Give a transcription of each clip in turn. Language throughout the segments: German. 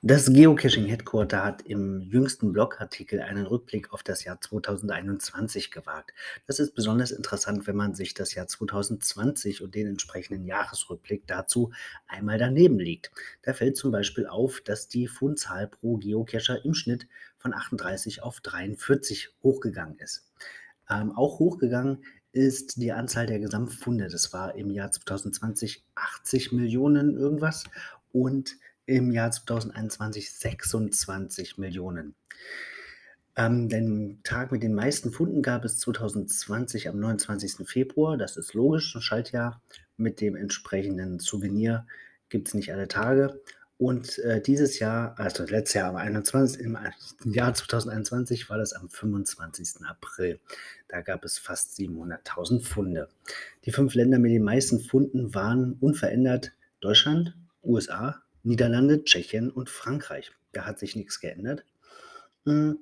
Das Geocaching Headquarter hat im jüngsten Blogartikel einen Rückblick auf das Jahr 2021 gewagt. Das ist besonders interessant, wenn man sich das Jahr 2020 und den entsprechenden Jahresrückblick dazu einmal daneben liegt. Da fällt zum Beispiel auf, dass die Fundzahl pro Geocacher im Schnitt von 38 auf 43 hochgegangen ist. Ähm, auch hochgegangen ist die Anzahl der Gesamtfunde. Das war im Jahr 2020 80 Millionen irgendwas und im Jahr 2021 26 Millionen. Ähm, den Tag mit den meisten Funden gab es 2020 am 29. Februar. Das ist logisch, ein Schaltjahr. Mit dem entsprechenden Souvenir gibt es nicht alle Tage. Und äh, dieses Jahr, also letztes Jahr, aber 21, im Jahr 2021 war das am 25. April. Da gab es fast 700.000 Funde. Die fünf Länder mit den meisten Funden waren unverändert Deutschland, USA, Niederlande, Tschechien und Frankreich. Da hat sich nichts geändert. Hm,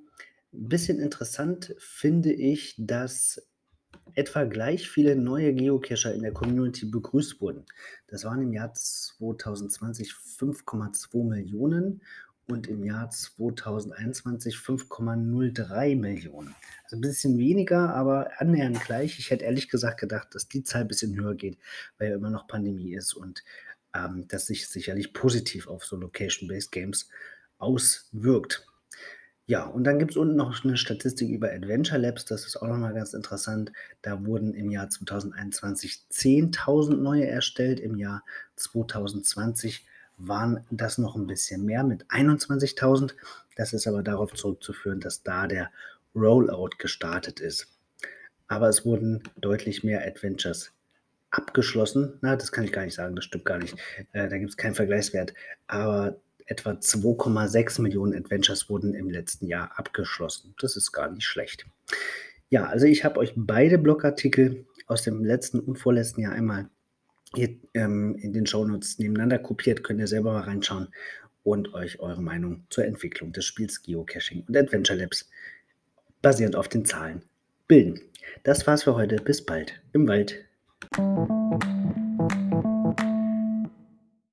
bisschen interessant finde ich, dass etwa gleich viele neue Geocacher in der Community begrüßt wurden. Das waren im Jahr 2020 5,2 Millionen und im Jahr 2021 5,03 Millionen. Also ein bisschen weniger, aber annähernd gleich. Ich hätte ehrlich gesagt gedacht, dass die Zahl ein bisschen höher geht, weil ja immer noch Pandemie ist und ähm, das sich sicherlich positiv auf so Location-Based Games auswirkt. Ja, und dann gibt es unten noch eine Statistik über Adventure Labs, das ist auch nochmal ganz interessant. Da wurden im Jahr 2021 10.000 neue erstellt, im Jahr 2020 waren das noch ein bisschen mehr mit 21.000. Das ist aber darauf zurückzuführen, dass da der Rollout gestartet ist. Aber es wurden deutlich mehr Adventures abgeschlossen. Na, das kann ich gar nicht sagen, das stimmt gar nicht. Äh, da gibt es keinen Vergleichswert. Aber etwa 2,6 Millionen Adventures wurden im letzten Jahr abgeschlossen. Das ist gar nicht schlecht. Ja, also ich habe euch beide Blogartikel aus dem letzten und vorletzten Jahr einmal hier, ähm, in den Shownotes nebeneinander kopiert. Könnt ihr selber mal reinschauen und euch eure Meinung zur Entwicklung des Spiels Geocaching und Adventure Labs basierend auf den Zahlen bilden. Das war's für heute. Bis bald im Wald.